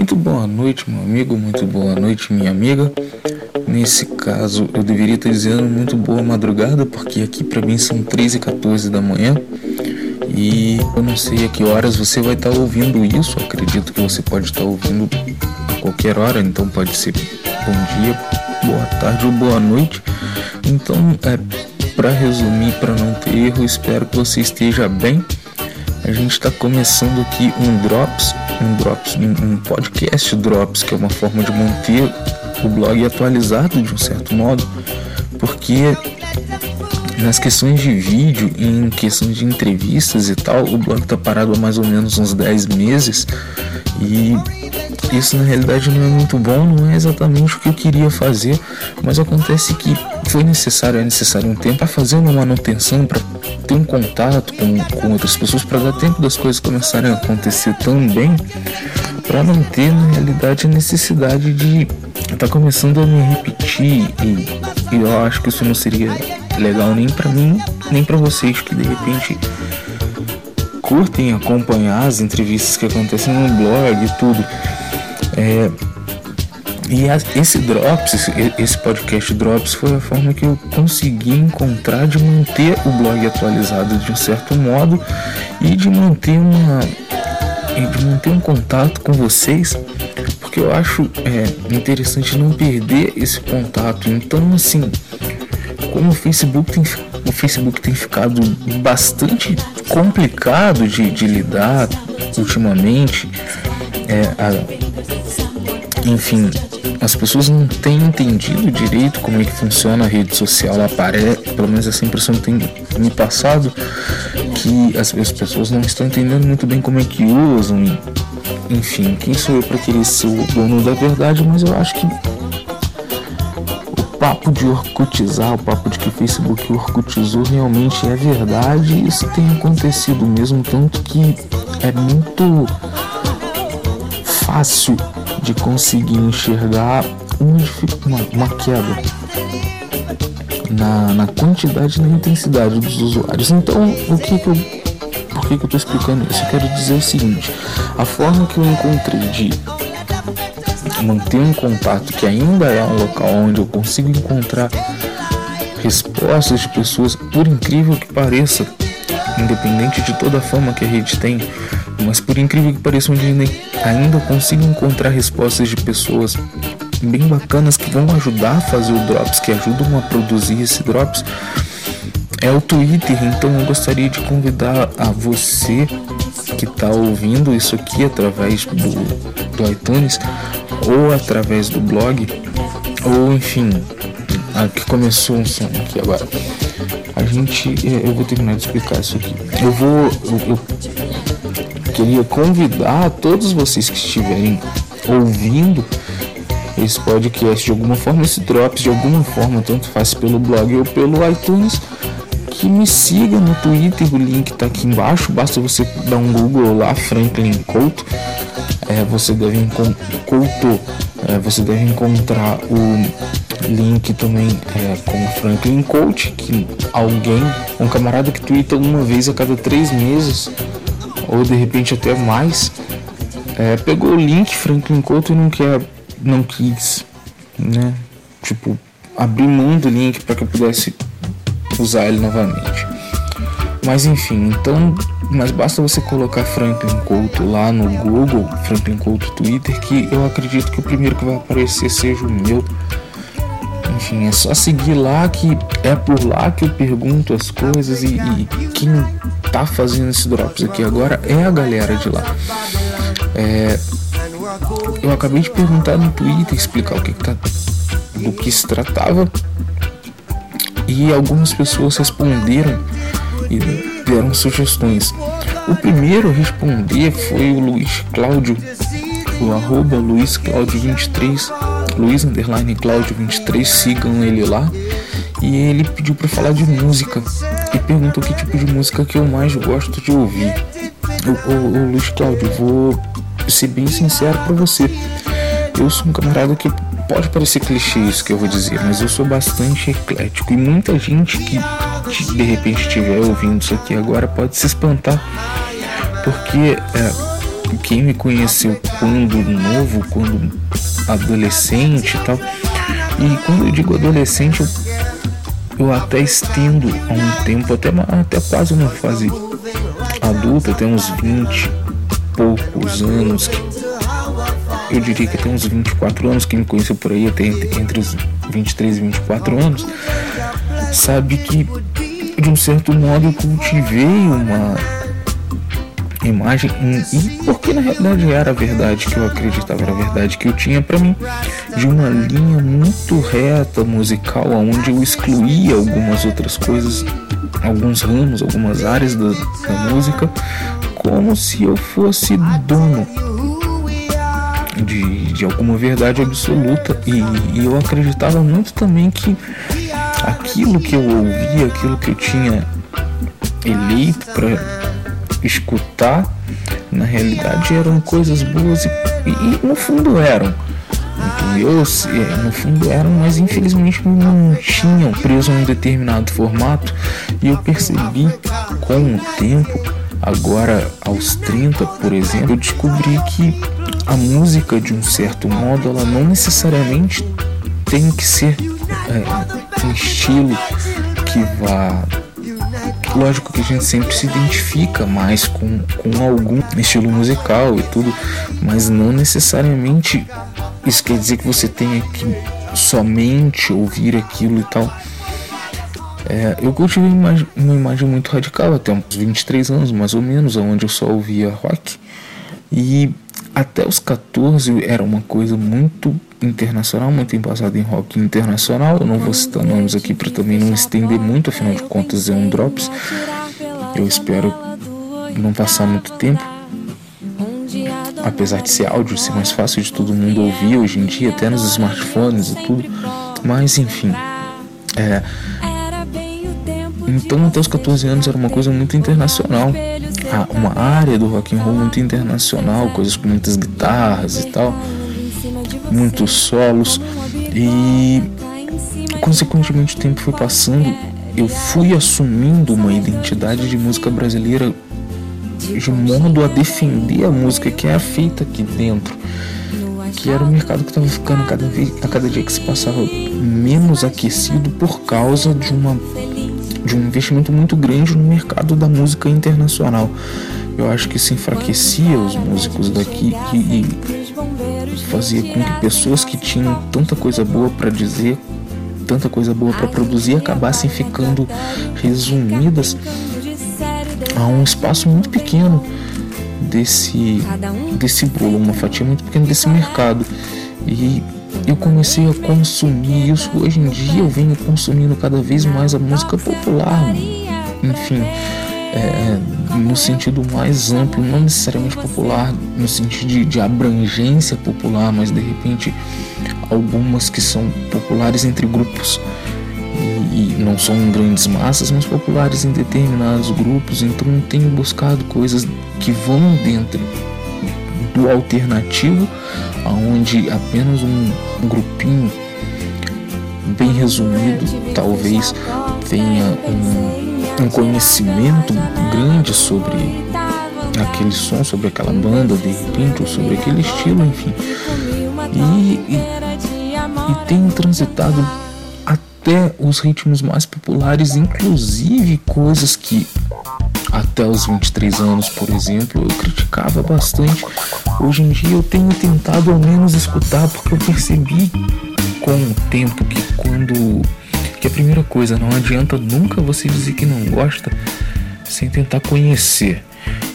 Muito boa noite, meu amigo, muito boa noite, minha amiga. Nesse caso, eu deveria estar dizendo muito boa madrugada, porque aqui para mim são 3 e 14 da manhã. E eu não sei a que horas você vai estar ouvindo isso. Acredito que você pode estar ouvindo a qualquer hora, então pode ser bom dia, boa tarde ou boa noite. Então, é, para resumir, para não ter erro, espero que você esteja bem. A gente está começando aqui um Drops, um Drops, um podcast Drops, que é uma forma de manter o blog atualizado de um certo modo, porque nas questões de vídeo, em questões de entrevistas e tal, o blog está parado há mais ou menos uns 10 meses e isso na realidade não é muito bom, não é exatamente o que eu queria fazer, mas acontece que foi necessário, é necessário um tempo para fazer uma manutenção, para ter um contato com, com outras pessoas, para dar tempo das coisas começarem a acontecer também, para não ter na realidade a necessidade de estar tá começando a me repetir e, e eu acho que isso não seria legal nem para mim, nem para vocês que de repente curtem acompanhar as entrevistas que acontecem no blog e tudo. É, e a, esse Drops, esse, podcast Drops, foi a forma que eu consegui encontrar de manter o blog atualizado de um certo modo e de manter uma de manter um contato com vocês, porque eu acho é, interessante não perder esse contato. Então, assim, como o Facebook tem, o Facebook tem ficado bastante complicado de, de lidar ultimamente, é, a, enfim, as pessoas não têm entendido direito como é que funciona a rede social. Ela parece, pelo menos essa impressão tem me passado, que as, as pessoas não estão entendendo muito bem como é que usam. Enfim, quem sou eu para querer ser o dono da verdade, mas eu acho que o papo de orcutizar, o papo de que Facebook orcutizou realmente é verdade. Isso tem acontecido mesmo, tanto que é muito fácil de conseguir enxergar uma, uma queda na, na quantidade e na intensidade dos usuários. Então, o que, que eu por que, que eu estou explicando isso? Eu quero dizer o seguinte: a forma que eu encontrei de manter um contato que ainda é um local onde eu consigo encontrar respostas de pessoas, por incrível que pareça, independente de toda a fama que a rede tem, mas por incrível que pareça, onde ainda consigo encontrar respostas de pessoas bem bacanas que vão ajudar a fazer o Drops, que ajudam a produzir esse Drops, é o Twitter. Então eu gostaria de convidar a você que está ouvindo isso aqui através do, do iTunes ou através do blog, ou enfim, que começou um som aqui agora. A gente, eu vou terminar de explicar isso aqui. Eu vou, eu, eu queria convidar todos vocês que estiverem ouvindo esse podcast de alguma forma, esse Drops de alguma forma, tanto faz pelo blog ou pelo iTunes, que me siga no Twitter, o link está aqui embaixo, basta você dar um Google lá, Franklin Couto, é, você deve Couto, é, você deve encontrar o link também é, com Franklin Coach, que alguém, um camarada que twitta uma vez a cada três meses ou de repente até mais, é, pegou o link Franklin Couto e não quer, não quis, né? Tipo, abrir mão do link para que eu pudesse usar ele novamente. Mas enfim, então, mas basta você colocar Franklin Couto lá no Google, Franklin Couto Twitter, que eu acredito que o primeiro que vai aparecer seja o meu. Enfim, é só seguir lá que é por lá que eu pergunto as coisas e, e quem tá fazendo esse drops aqui agora é a galera de lá. É, eu acabei de perguntar no Twitter, explicar o que, que tá, do que se tratava e algumas pessoas responderam e deram sugestões. O primeiro a responder foi o Luiz Cláudio, o arroba Luiz Cláudio 23, Luiz Underline Cláudio 23, sigam ele lá. E ele pediu para falar de música e perguntou que tipo de música que eu mais gosto de ouvir. O Luiz Cláudio, vou ser bem sincero para você. Eu sou um camarada que pode parecer clichê isso que eu vou dizer, mas eu sou bastante eclético e muita gente que de repente estiver ouvindo isso aqui agora pode se espantar, porque é, quem me conheceu quando novo, quando adolescente e tal. E quando eu digo adolescente, eu, eu até estendo há um tempo, até, até quase uma fase adulta, até uns 20 poucos anos, que, eu diria que até uns 24 anos, quem me conheceu por aí até entre, entre os 23 e 24 anos, sabe que de um certo modo eu cultivei uma imagem e porque na realidade era a verdade que eu acreditava era a verdade que eu tinha para mim de uma linha muito reta musical onde eu excluía algumas outras coisas alguns ramos algumas áreas da, da música como se eu fosse dono de, de alguma verdade absoluta. E, e eu acreditava muito também que aquilo que eu ouvia, aquilo que eu tinha eleito para escutar, na realidade eram coisas boas e, e, no fundo eram. Entendeu? No fundo eram, mas infelizmente não tinham preso um determinado formato e eu percebi com o tempo, agora aos 30, por exemplo, eu descobri que a música de um certo modo ela não necessariamente tem que ser é, um estilo que vá Lógico que a gente sempre se identifica mais com, com algum estilo musical e tudo, mas não necessariamente isso quer dizer que você tenha que somente ouvir aquilo e tal. É, eu cultivei uma uma imagem muito radical até uns 23 anos, mais ou menos, onde eu só ouvia rock. E até os 14 era uma coisa muito internacional, muito embasada em rock internacional. Eu não vou citar nomes aqui para também não estender muito, afinal de contas é um drops. Eu espero não passar muito tempo. Apesar de ser áudio, ser mais fácil de todo mundo ouvir hoje em dia, até nos smartphones e tudo. Mas enfim. É, então até os 14 anos era uma coisa muito internacional. Uma área do rock and roll muito internacional, coisas com muitas guitarras e tal muitos solos e consequentemente o tempo foi passando, eu fui assumindo uma identidade de música brasileira de modo a defender a música que é feita aqui dentro, que era um mercado que estava ficando cada vez, a cada dia que se passava menos aquecido por causa de uma de um investimento muito grande no mercado da música internacional. Eu acho que isso enfraquecia os músicos daqui e, e fazia com que pessoas que tinham tanta coisa boa para dizer, tanta coisa boa para produzir, acabassem ficando resumidas a um espaço muito pequeno desse desse bolo, uma fatia muito pequena desse mercado. E eu comecei a consumir isso. Hoje em dia eu venho consumindo cada vez mais a música popular. Enfim, é, no sentido mais amplo, não necessariamente popular, no sentido de, de, abrangência popular, mas de repente algumas que são populares entre grupos e, não são grandes massas, mas populares em determinados grupos. Então tenho buscado coisas que vão dentro do alternativo, aonde apenas um, um grupinho bem resumido talvez tenha um um conhecimento grande sobre aquele som, sobre aquela banda de repente, ou sobre aquele estilo, enfim. E, e, e tem transitado até os ritmos mais populares, inclusive coisas que até os 23 anos, por exemplo, eu criticava bastante. Hoje em dia eu tenho tentado ao menos escutar porque eu percebi com o tempo que quando que a primeira coisa, não adianta nunca você dizer que não gosta sem tentar conhecer.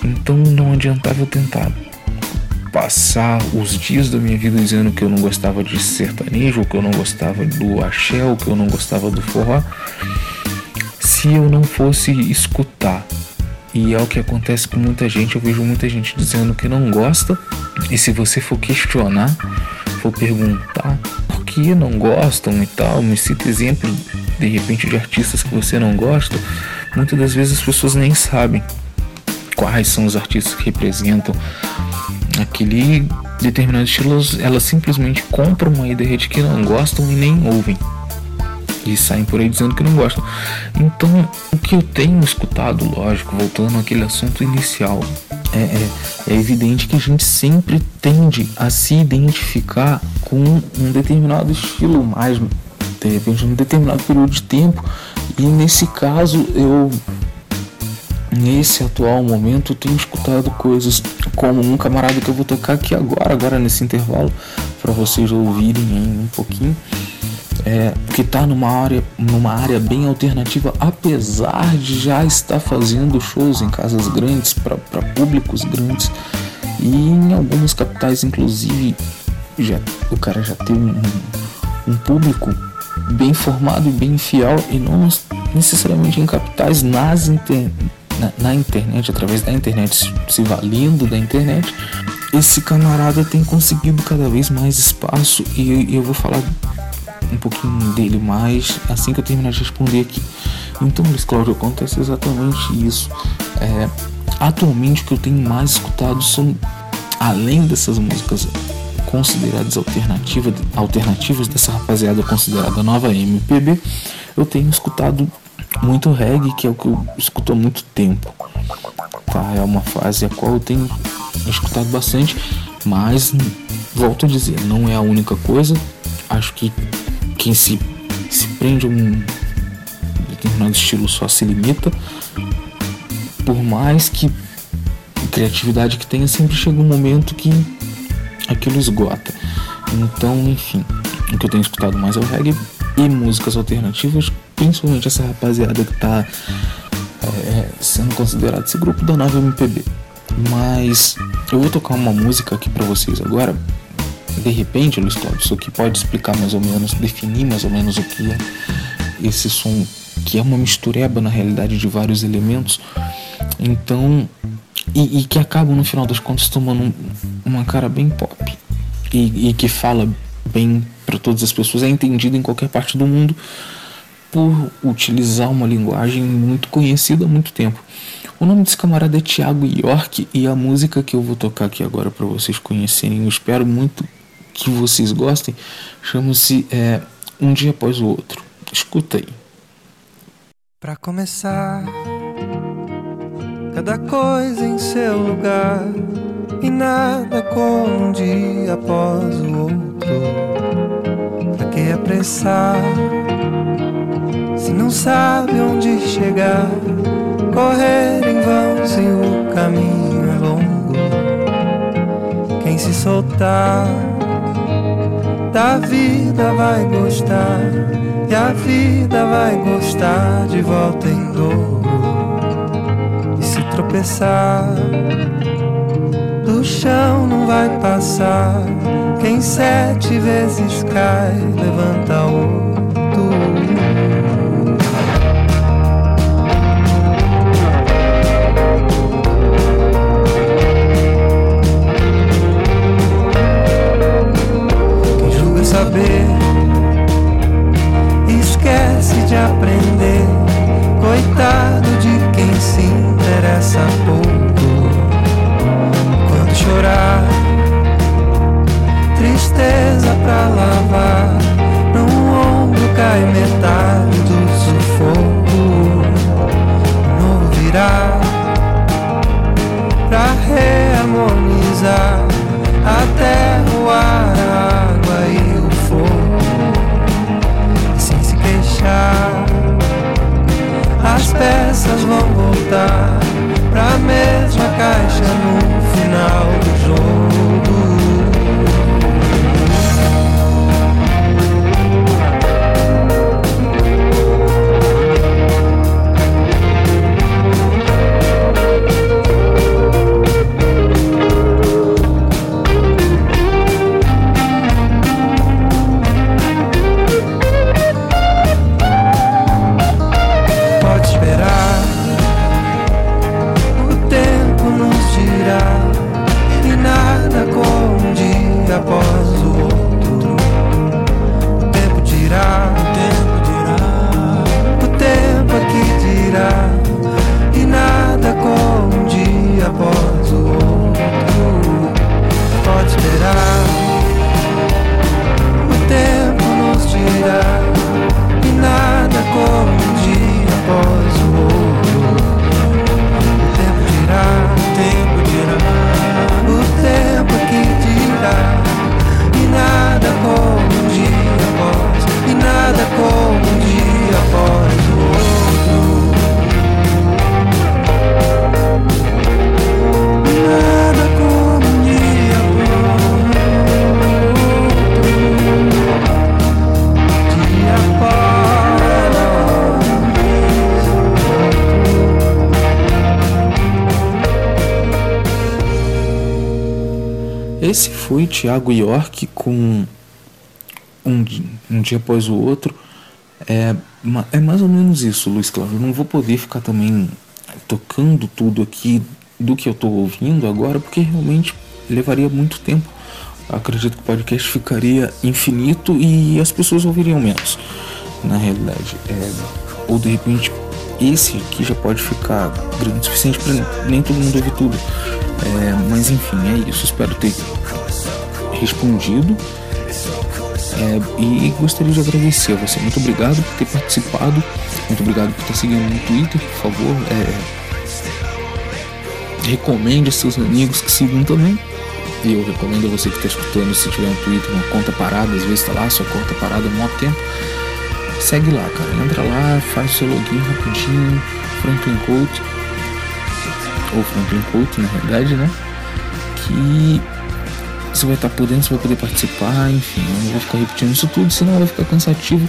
Então não adiantava eu tentar passar os dias da minha vida dizendo que eu não gostava de sertanejo, que eu não gostava do axé, que eu não gostava do forró, se eu não fosse escutar. E é o que acontece com muita gente, eu vejo muita gente dizendo que não gosta, e se você for questionar, for perguntar por que não gostam e tal, me cita exemplo de repente de artistas que você não gosta, muitas das vezes as pessoas nem sabem quais são os artistas que representam aquele determinado estilo, elas simplesmente compram uma ideia de que não gostam e nem ouvem. E saem por aí dizendo que não gostam. Então, o que eu tenho escutado, lógico, voltando àquele assunto inicial, é, é, é, evidente que a gente sempre tende a se identificar com um determinado estilo, mais de repente, determinado período de tempo. E nesse caso, eu nesse atual momento tenho escutado coisas como um camarada que eu vou tocar aqui agora, agora nesse intervalo, para vocês ouvirem um pouquinho é, que está numa área, numa área bem alternativa, apesar de já estar fazendo shows em casas grandes, para públicos grandes, e em algumas capitais, inclusive, já, o cara já tem um, um público bem formado e bem fiel, e não necessariamente em capitais, nas inter, na, na internet, através da internet, se valendo da internet. Esse camarada tem conseguido cada vez mais espaço e, eu vou falar um pouquinho dele mais assim que eu terminar de responder aqui. Então, Luiz Cláudio, acontece exatamente isso. É, atualmente, o que eu tenho mais escutado são, além dessas músicas consideradas alternativa, alternativas dessa rapaziada considerada nova MPB, eu tenho escutado muito reggae, que é o que eu escuto há muito tempo. Tá? É uma fase a qual eu tenho escutado bastante, mas volto a dizer, não é a única coisa. Acho que quem se, se prende a um determinado estilo só se limita. Por mais que criatividade que tenha, sempre chega um momento que aquilo esgota. Então, enfim, o que eu tenho escutado mais é o reggae e músicas alternativas, principalmente essa rapaziada que está é, sendo considerado esse grupo da nova MPB. Mas eu vou tocar uma música aqui para vocês agora de repente, Luiz Cláudio, isso aqui pode explicar mais ou menos, definir mais ou menos o que é esse som, que é uma mistureba na realidade de vários elementos. Então, e, e que acabam no final das contas tomando um, uma cara bem pop e, e que fala bem para todas as pessoas, é entendido em qualquer parte do mundo por utilizar uma linguagem muito conhecida há muito tempo. O nome desse camarada é Thiago York e a música que eu vou tocar aqui agora para vocês conhecerem, eu espero muito que vocês gostem chama-se é, Um Dia Após o Outro. Escuta aí. Para começar, cada coisa em seu lugar e nada como um dia após o outro. Pra que apressar se não sabe onde chegar? Correr em vão se o caminho é longo. Quem se soltar da vida vai gostar e a vida vai gostar de volta em dobro. E se tropeçar, do chão não vai passar. Quem sete vezes cai, levanta outro. Pouco. Quando chorar, tristeza pra lavar. Gosh. e nada como um dia após o outro. O tempo dirá, o tempo dirá, o tempo aqui dirá e nada como um dia após o outro. Pode esperar, o tempo nos dirá. Foi Thiago York com um, um dia após o outro. É, é mais ou menos isso, Luiz Cláudio. Eu não vou poder ficar também tocando tudo aqui do que eu estou ouvindo agora, porque realmente levaria muito tempo. Acredito que o podcast ficaria infinito e as pessoas ouviriam menos, na realidade. É, ou de repente esse aqui já pode ficar grande o suficiente para nem todo mundo ouvir tudo. É, mas enfim, é isso. Espero ter respondido. É, e gostaria de agradecer a você. Muito obrigado por ter participado. Muito obrigado por estar seguindo no Twitter, por favor. É, recomende a seus amigos que sigam também. E eu recomendo a você que está escutando, se tiver um Twitter, uma conta parada, às vezes está lá, sua conta parada há muito tempo. Segue lá, cara. Entra lá, faz seu login rapidinho, Franklin Coach. Ou Franklin Coach, na realidade, né? Que você vai estar por dentro, você vai poder participar, enfim, eu não vou ficar repetindo isso tudo, senão vai ficar cansativo.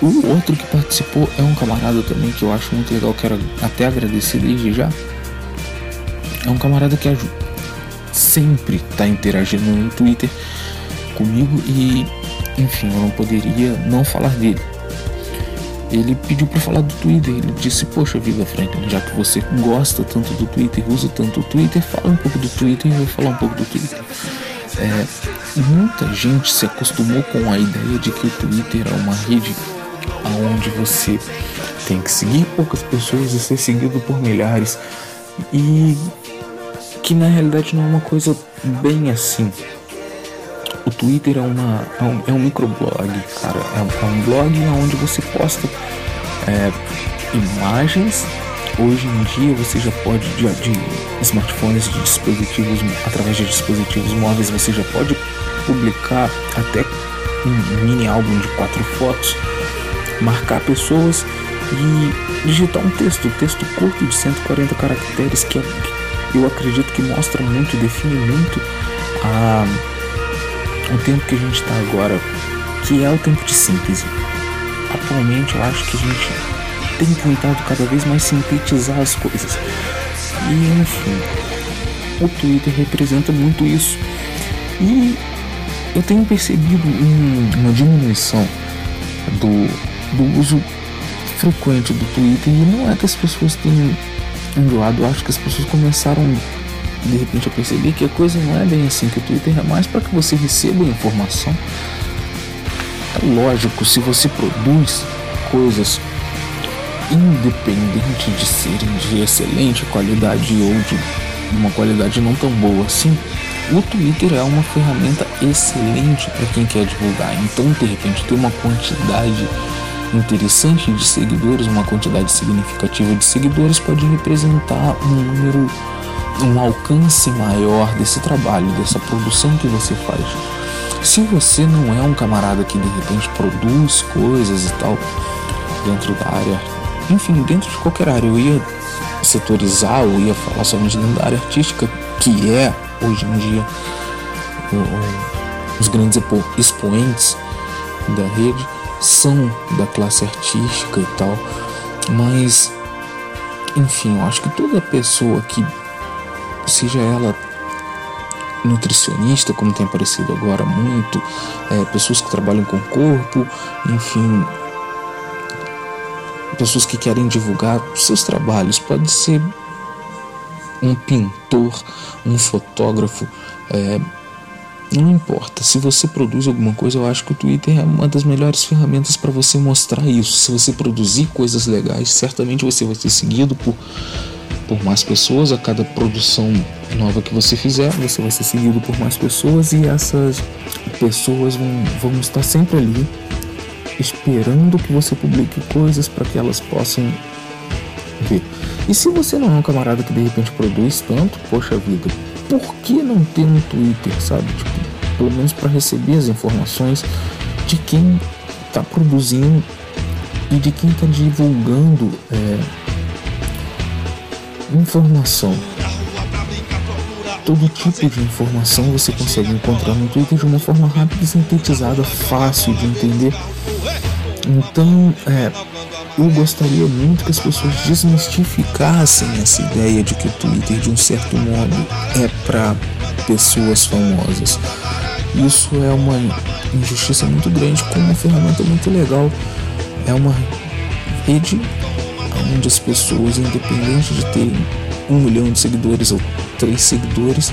O outro que participou é um camarada também que eu acho muito legal, quero até agradecer desde já. É um camarada que sempre está interagindo no Twitter comigo e, enfim, eu não poderia não falar dele. Ele pediu para falar do Twitter. Ele disse: Poxa vida, Franklin, já que você gosta tanto do Twitter, usa tanto o Twitter, fala um pouco do Twitter e eu vou falar um pouco do Twitter. É, muita gente se acostumou com a ideia de que o Twitter é uma rede onde você tem que seguir poucas pessoas e ser seguido por milhares e que na realidade não é uma coisa bem assim. O Twitter é, uma, é, um, é um microblog, cara. É, é um blog onde você posta é, imagens Hoje em dia você já pode, de, de smartphones, de dispositivos, através de dispositivos móveis, você já pode publicar até um mini álbum de quatro fotos, marcar pessoas e digitar um texto, texto curto de 140 caracteres que eu acredito que mostra muito, define muito a, o tempo que a gente está agora, que é o tempo de síntese. Atualmente eu acho que a gente tem tentado cada vez mais sintetizar as coisas. E enfim, o Twitter representa muito isso. E eu tenho percebido um, uma diminuição do, do uso frequente do Twitter. E não é que as pessoas tenham enjoado, eu acho que as pessoas começaram de repente a perceber que a coisa não é bem assim, que o Twitter é mais para que você receba informação. É lógico, se você produz coisas independente de serem de excelente qualidade ou de uma qualidade não tão boa assim, o Twitter é uma ferramenta excelente para quem quer divulgar. Então, de repente, ter uma quantidade interessante de seguidores, uma quantidade significativa de seguidores pode representar um número, um alcance maior desse trabalho, dessa produção que você faz. Se você não é um camarada que de repente produz coisas e tal dentro da área enfim, dentro de qualquer área. Eu ia setorizar, eu ia falar somente dentro da área artística, que é, hoje em dia, o, o, os grandes expoentes da rede são da classe artística e tal, mas, enfim, eu acho que toda pessoa que, seja ela nutricionista, como tem aparecido agora muito, é, pessoas que trabalham com corpo, enfim, pessoas que querem divulgar seus trabalhos. Pode ser um pintor, um fotógrafo, é, não importa. Se você produz alguma coisa, eu acho que o Twitter é uma das melhores ferramentas para você mostrar isso. Se você produzir coisas legais, certamente você vai ser seguido por, por mais pessoas. A cada produção nova que você fizer, você vai ser seguido por mais pessoas e essas pessoas vão, vão estar sempre ali esperando que você publique coisas para que elas possam ver. E se você não é um camarada que de repente produz tanto, poxa vida, por que não ter um Twitter, sabe? Tipo, pelo menos para receber as informações de quem está produzindo e de quem está divulgando é, informação. Todo tipo de informação você consegue encontrar no Twitter de uma forma rápida, sintetizada, fácil de entender então, é, eu gostaria muito que as pessoas desmistificassem essa ideia de que o Twitter, de um certo modo, é para pessoas famosas. Isso é uma injustiça muito grande com uma ferramenta muito legal. É uma rede onde as pessoas, independente de terem um milhão de seguidores ou três seguidores,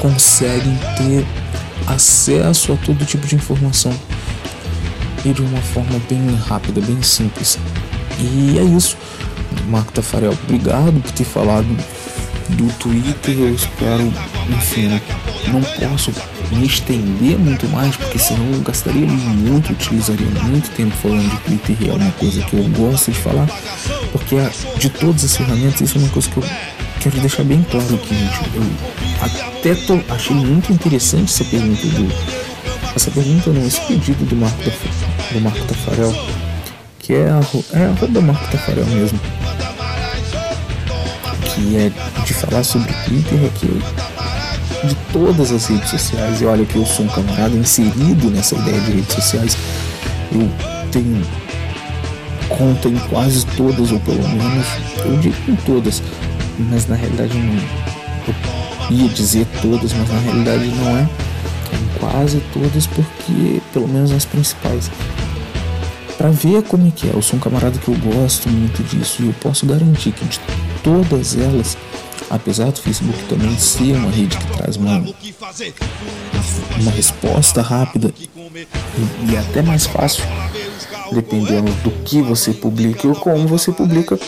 conseguem ter acesso a todo tipo de informação e de uma forma bem rápida, bem simples. E é isso. Marco Tafarel, obrigado por ter falado do Twitter. Eu espero, enfim, não posso me estender muito mais, porque senão eu gastaria muito, utilizaria muito tempo falando de Twitter e é uma coisa que eu gosto de falar, porque de todas as ferramentas, isso é uma coisa que eu quero deixar bem claro aqui, gente. Eu até tô, achei muito interessante essa pergunta do. Essa pergunta não, esse pedido do Marco, do Marco Tafarel, que é a, é a do Marco Tafarel mesmo. Que é de falar sobre Twitter aqui de todas as redes sociais. E olha que eu sou um camarada inserido nessa ideia de redes sociais. Eu tenho conta em quase todas, ou pelo menos, eu digo em todas, mas na realidade não. Eu ia dizer todas, mas na realidade não é. Em quase todas, porque pelo menos as principais. Para ver como é que é, eu sou um camarada que eu gosto muito disso e eu posso garantir que de todas elas apesar do Facebook também ser uma rede que traz uma, uma resposta rápida e, e até mais fácil, dependendo do que você publica ou como você publica.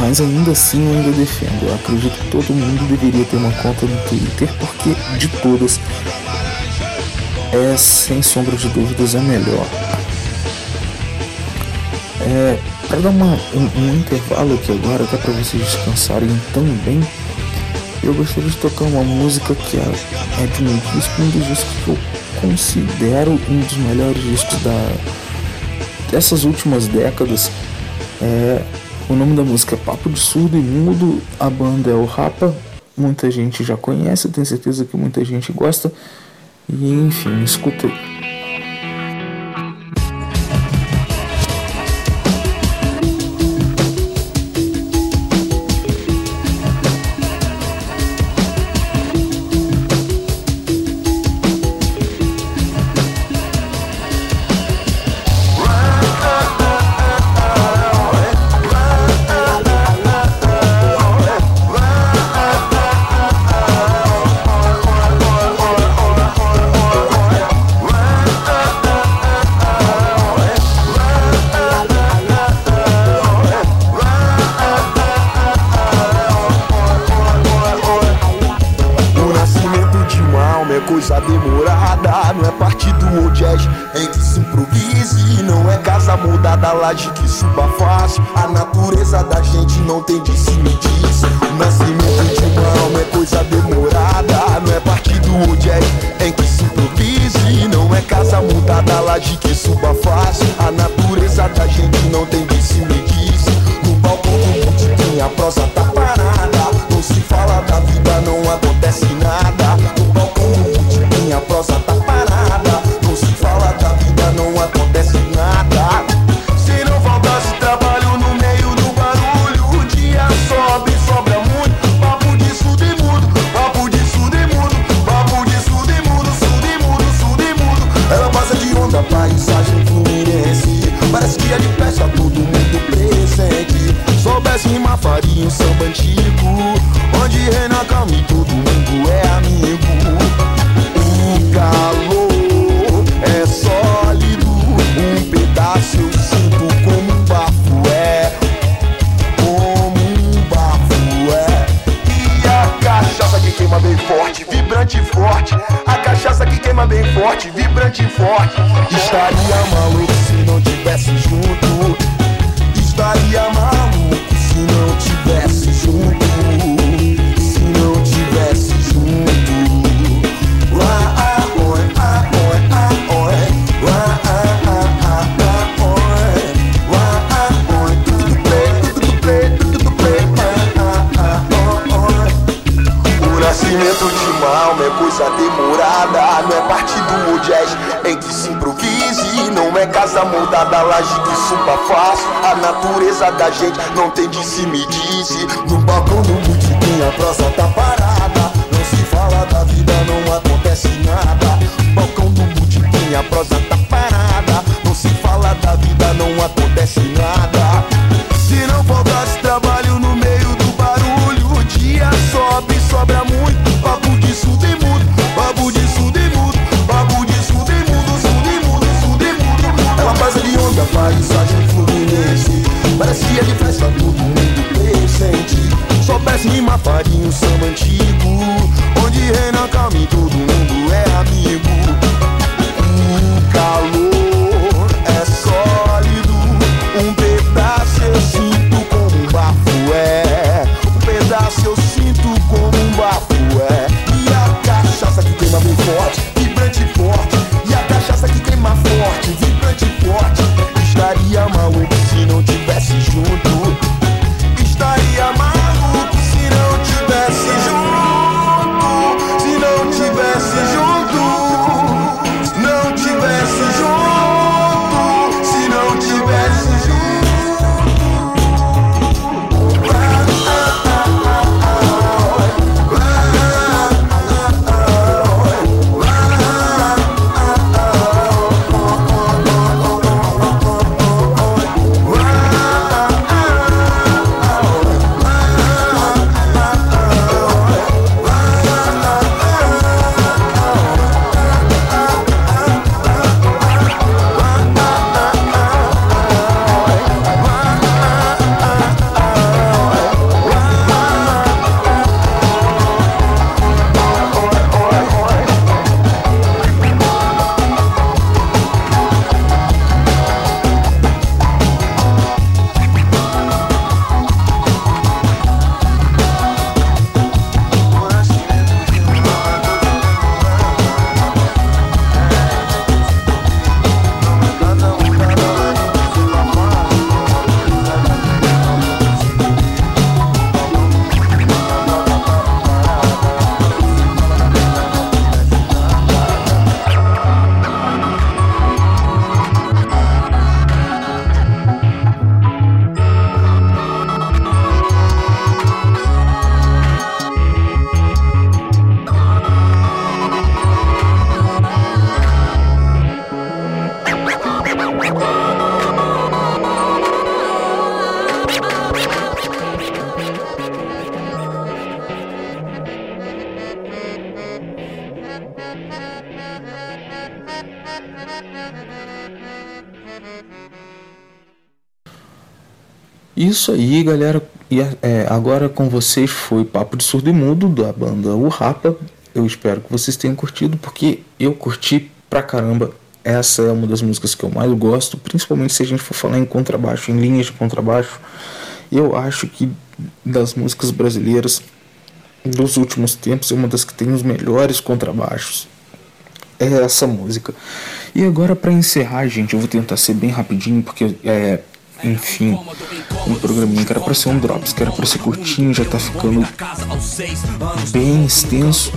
Mas ainda assim eu ainda defendo. Eu acredito que todo mundo deveria ter uma conta no Twitter, porque de todas é sem sombra de dúvidas a melhor. É, para dar uma, um, um, intervalo aqui agora, até para vocês descansarem também, eu gostaria de tocar uma música que é, é de um disco, um dos discos que eu considero um dos melhores discos da, dessas últimas décadas. É, o nome da música é Papo de Surdo e Mudo, a banda é o Rapa, muita gente já conhece, tenho certeza que muita gente gosta. E enfim, escuta aí. Natureza da gente não tem de se medir. Isso aí, galera. E é, agora com vocês foi Papo de Surdo e Mudo da banda O Rapa. Eu espero que vocês tenham curtido, porque eu curti pra caramba. Essa é uma das músicas que eu mais gosto, principalmente se a gente for falar em contrabaixo, em linhas de contrabaixo. Eu acho que das músicas brasileiras dos últimos tempos é uma das que tem os melhores contrabaixos. É essa música. E agora para encerrar, gente, eu vou tentar ser bem rapidinho, porque é, enfim, um programinha que era pra ser um drops, que era pra ser curtinho, já tá ficando bem extenso.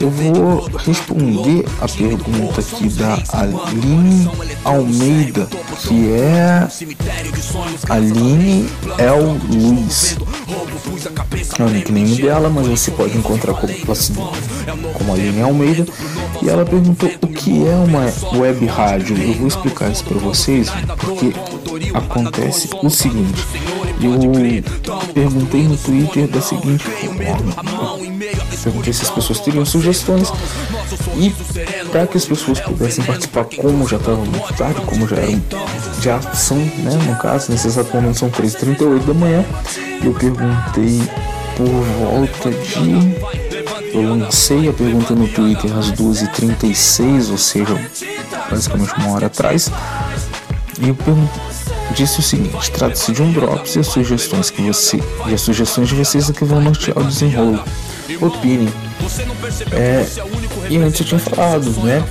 Eu vou responder a pergunta aqui da Aline Almeida, que é Aline El Luiz. É o nickname dela, mas você pode encontrar como, como Aline Almeida. E ela perguntou o que é uma web rádio. Eu vou explicar isso para vocês, porque acontece o seguinte. Eu perguntei no Twitter da seguinte forma. Perguntei se as pessoas teriam sugestões e para que as pessoas pudessem participar, como já estava muito tarde, como já eram, já são, né, no caso, nesse exato momento são 3h38 da manhã, eu perguntei por volta de eu lancei a pergunta no Twitter às 12h36, ou seja, basicamente uma hora atrás. E eu disse o seguinte: trata-se de um Drops e as sugestões que você e as sugestões de vocês é que vão nortear o desenrolo. Opinem. É, e antes eu tinha falado, né?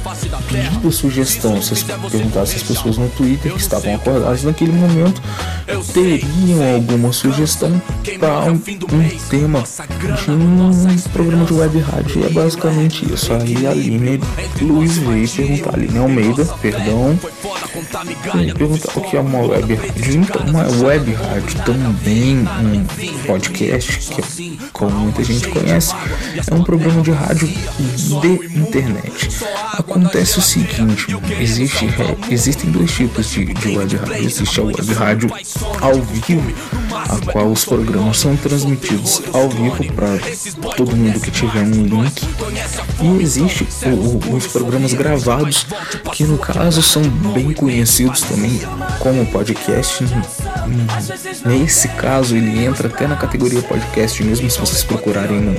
Pedido sugestão, vocês perguntassem as pessoas no Twitter que estavam acordadas naquele momento teriam alguma sugestão para um, um, tema de um programa de web rádio. E é basicamente isso. Aí a Aline Luiz veio perguntar, Aline Almeida, perdão, perguntar o que é uma web rádio. Então, uma web rádio também um podcast, que como muita gente conhece, é um programa de rádio de internet. Acontece o seguinte, existe, existem dois tipos de, de web rádio. Existe a web rádio ao vivo, a qual os programas são transmitidos ao vivo para todo mundo que tiver um link. E existe o, o, os programas gravados, que no caso são bem conhecidos também como podcast. Nesse caso, ele entra até na categoria podcast, mesmo se vocês procurarem no,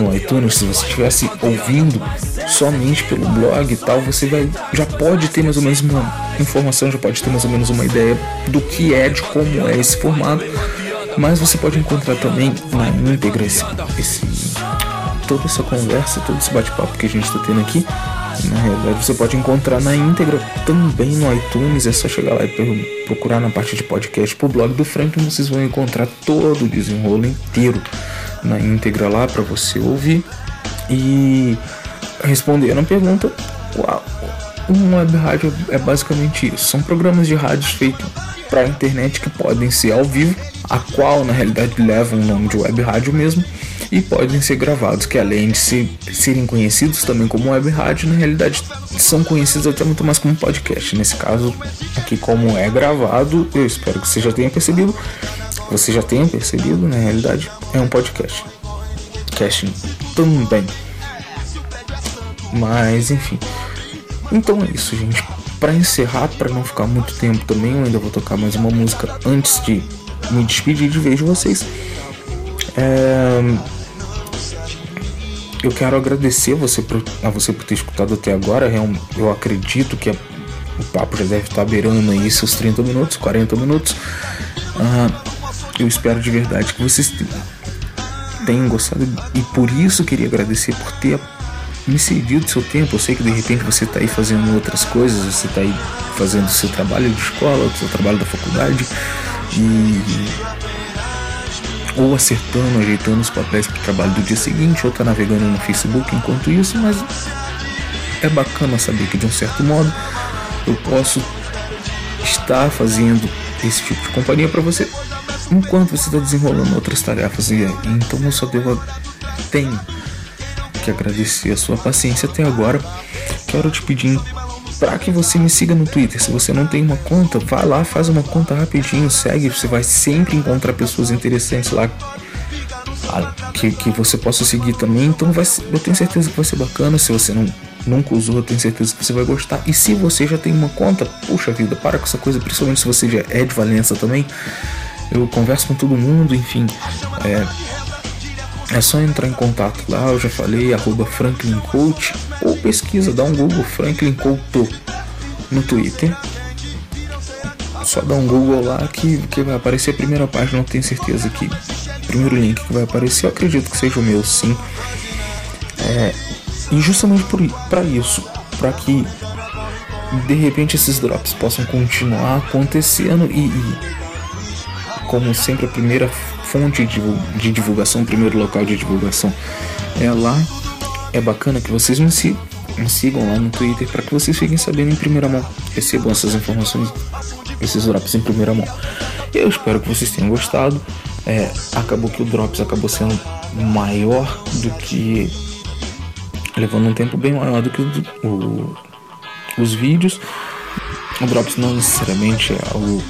no iTunes. Se você estivesse ouvindo somente pelo blog e tal, você vai, já pode ter mais ou menos uma informação, já pode ter mais ou menos uma ideia do que é, de como é esse formato. Mas você pode encontrar também na íntegra esse, esse toda essa conversa, todo esse bate-papo que a gente está tendo aqui na realidade, você pode encontrar na íntegra também no iTunes. É só chegar lá e procurar na parte de podcast pro blog do Franklin. Vocês vão encontrar todo o desenrolo inteiro na íntegra lá para você ouvir. E respondendo a pergunta, um web rádio é basicamente isso. São programas de rádios feitos para a internet que podem ser ao vivo, a qual na realidade levam o nome de web rádio mesmo e podem ser gravados, que além de ser, serem conhecidos também como web rádio, na realidade são conhecidos até muito mais como podcast. Nesse caso, aqui como é gravado, eu espero que você já tenha percebido, você já tenha percebido, na realidade, é um podcast. Casting também. Mas enfim. Então é isso, gente. Para encerrar, para não ficar muito tempo também, eu ainda vou tocar mais uma música antes de me despedir de vez de vocês. É eu quero agradecer você por, a você por ter escutado até agora. Eu acredito que a, o papo já deve estar beirando aí seus 30 minutos, 40 minutos. Uh, eu espero de verdade que vocês tenham gostado e por isso queria agradecer por ter me cedido seu tempo. Eu sei que de repente você está aí fazendo outras coisas, você está aí fazendo seu trabalho de escola, seu trabalho da faculdade e ou acertando, ajeitando os papéis para o trabalho do dia seguinte, ou tá navegando no Facebook enquanto isso, mas é bacana saber que de um certo modo eu posso estar fazendo esse tipo de companhia para você enquanto você está desenrolando outras tarefas e então eu só devo tenho que agradecer a sua paciência até agora. Quero te pedir para que você me siga no Twitter. Se você não tem uma conta, vá lá, faz uma conta rapidinho, segue. Você vai sempre encontrar pessoas interessantes lá ah, que, que você possa seguir também. Então vai, eu tenho certeza que vai ser bacana. Se você não, nunca usou, eu tenho certeza que você vai gostar. E se você já tem uma conta, puxa vida, para com essa coisa, principalmente se você já é de Valença também. Eu converso com todo mundo, enfim. É, é só entrar em contato lá, eu já falei, arroba Franklin Coach, ou pesquisa, dá um Google Franklin Couto no Twitter. Só dá um Google lá que, que vai aparecer a primeira página, não tenho certeza que primeiro link que vai aparecer, eu acredito que seja o meu sim. É, e justamente para isso, para que de repente esses drops possam continuar acontecendo e, e como sempre a primeira fonte de divulgação, primeiro local de divulgação é lá. É bacana que vocês me sigam, lá no Twitter para que vocês fiquem sabendo em primeira mão, recebam essas informações, esses drops em primeira mão. Eu espero que vocês tenham gostado. É, acabou que o drops acabou sendo maior do que levando um tempo bem maior do que o, o, os vídeos. O drops não necessariamente é algo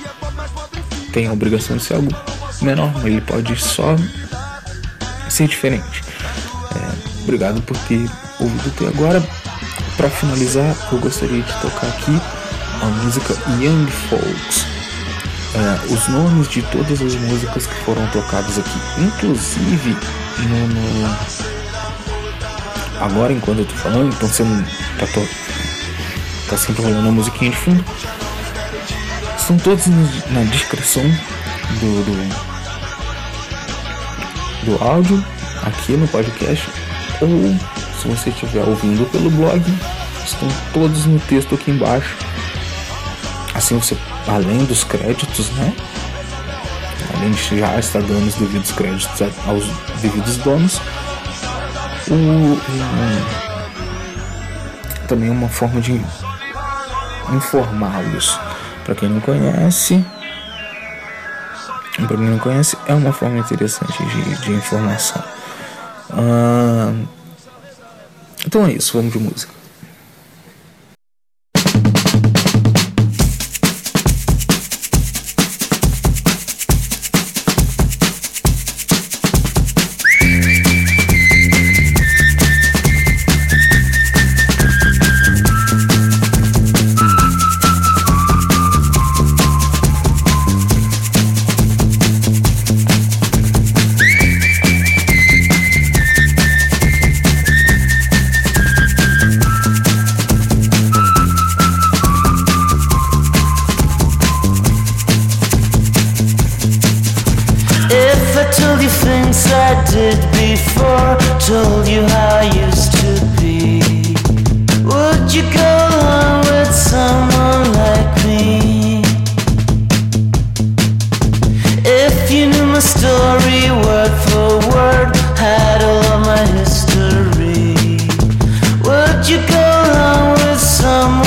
tem a obrigação de ser algo menor, ele pode só ser diferente. É, obrigado por ter ouvido até agora. Para finalizar, eu gostaria de tocar aqui a música Young Folks. É, os nomes de todas as músicas que foram tocadas aqui, inclusive no, no... agora enquanto eu tô falando, então sendo tá, tô, tá sempre rolando a musiquinha de fundo. Estão todos na descrição do, do do áudio aqui no podcast ou se você estiver ouvindo pelo blog, estão todos no texto aqui embaixo. Assim você, além dos créditos, né? Além de já estar dando os devidos créditos aos devidos donos, o, o também é uma forma de informá-los. Para quem não conhece, para quem não conhece, é uma forma interessante de, de informação. Ah, então é isso, vamos de música. I told you things I did before, told you how I used to be. Would you go on with someone like me? If you knew my story word for word, had all of my history, would you go on with someone?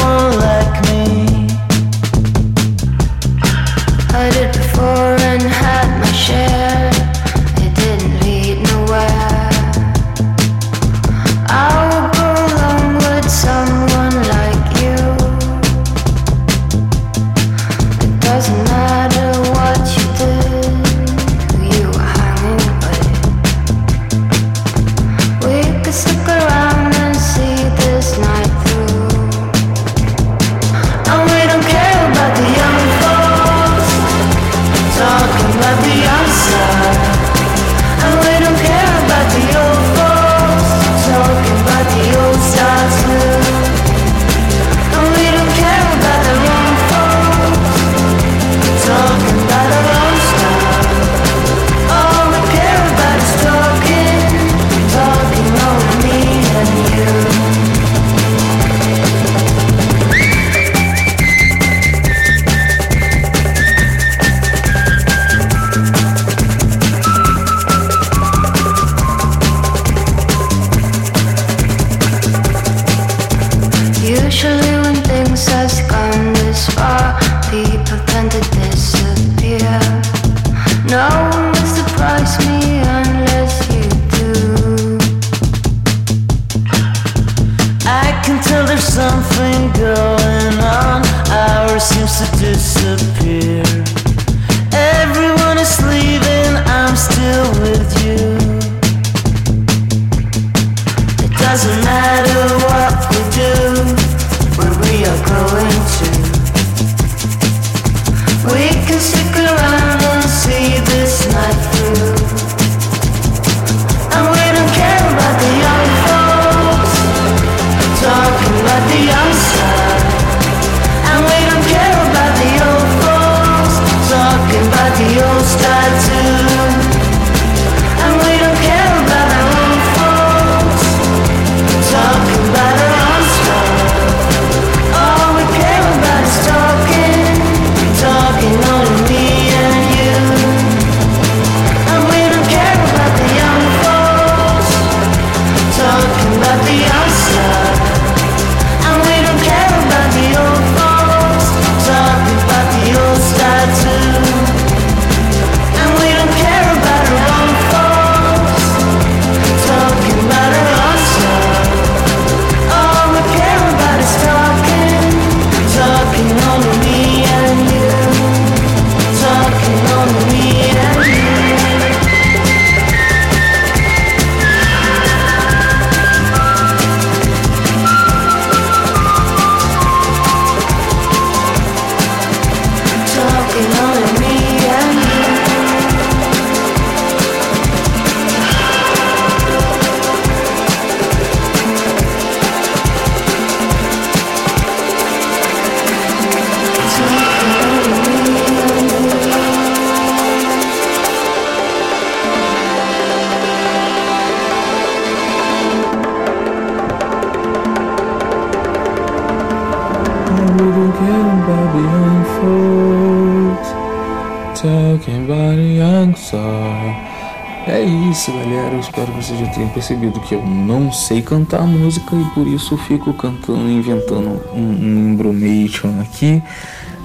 Percebido que eu não sei cantar música e por isso fico cantando, inventando um, um embromation aqui.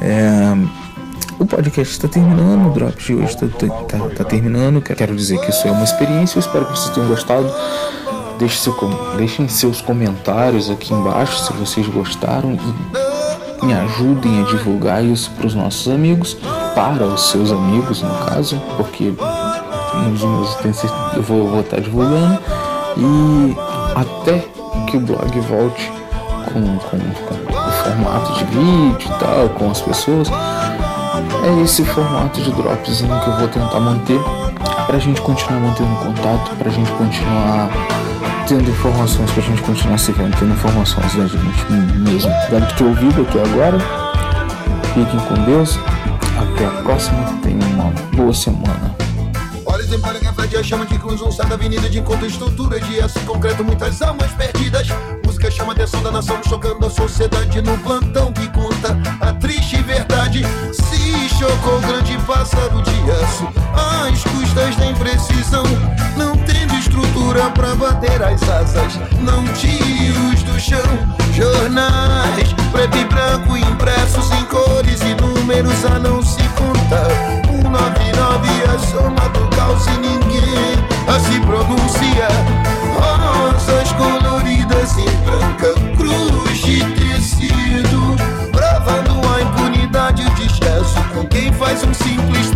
É, o podcast está terminando, o Drops de hoje está tá, tá, tá terminando. Quero dizer que isso é uma experiência, eu espero que vocês tenham gostado. Deixe seu, deixem seus comentários aqui embaixo se vocês gostaram e me ajudem a divulgar isso para os nossos amigos, para os seus amigos no caso, porque nos meus eu vou, vou estar divulgando e até que o blog volte com, com, com o formato de vídeo e tal, com as pessoas. É esse formato de dropzinho que eu vou tentar manter pra gente continuar mantendo contato, pra gente continuar tendo informações, pra gente continuar se vendo, tendo informações da gente mesmo. Obrigado por ter ouvido aqui agora. Fiquem com Deus. Até a próxima. Tenham uma boa semana. Que a Fred chama de cruz, um da avenida de encontro, estrutura de aço concreto, muitas almas perdidas. Música chama a atenção da nação, chocando a sociedade no plantão que conta a triste verdade. Se chocou grande pássaro de aço, às custas da imprecisão, não tendo estrutura para bater as asas, não tiros do chão, jornais, preto e branco impressos em cores e números a não se contar. 199 é a soma do caos e ninguém a se pronuncia. Rosas coloridas em branca cruz de tecido, bravando a impunidade e o descaso com quem faz um simples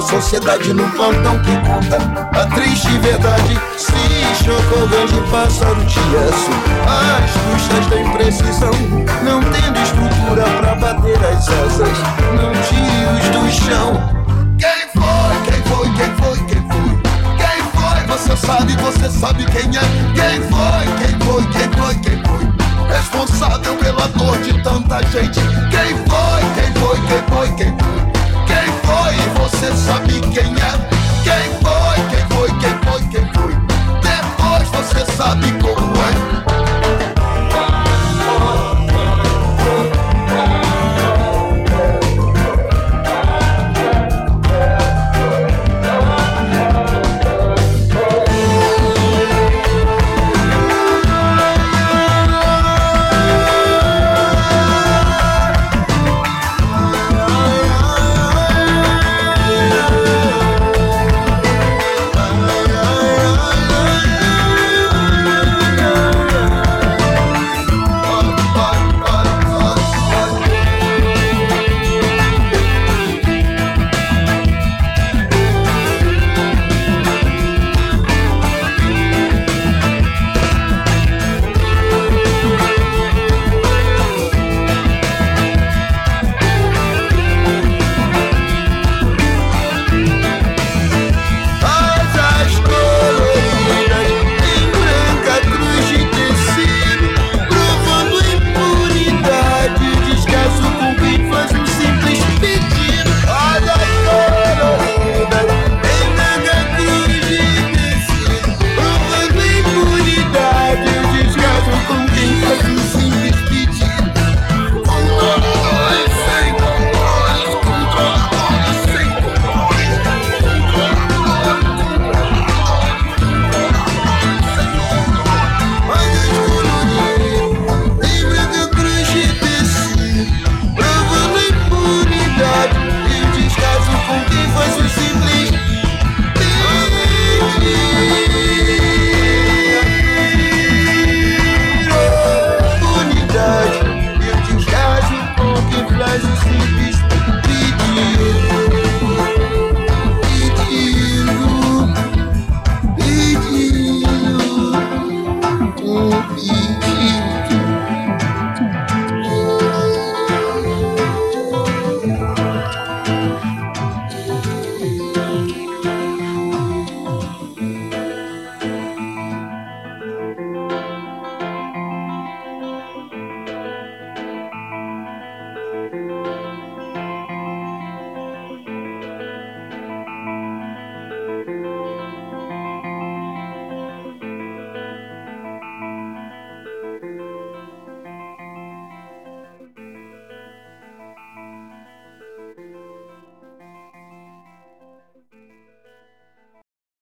sociedade no plantão que conta a triste verdade. Se chocou grande pássaro de aço, às custas da imprecisão, não tendo estrutura pra bater as asas, não tiros do chão. Quem foi? Quem foi? Quem foi? Quem foi? Quem foi? Você sabe, você sabe quem é? Quem foi? Quem foi? Quem foi? Quem foi? Responsável pela dor de tanta gente.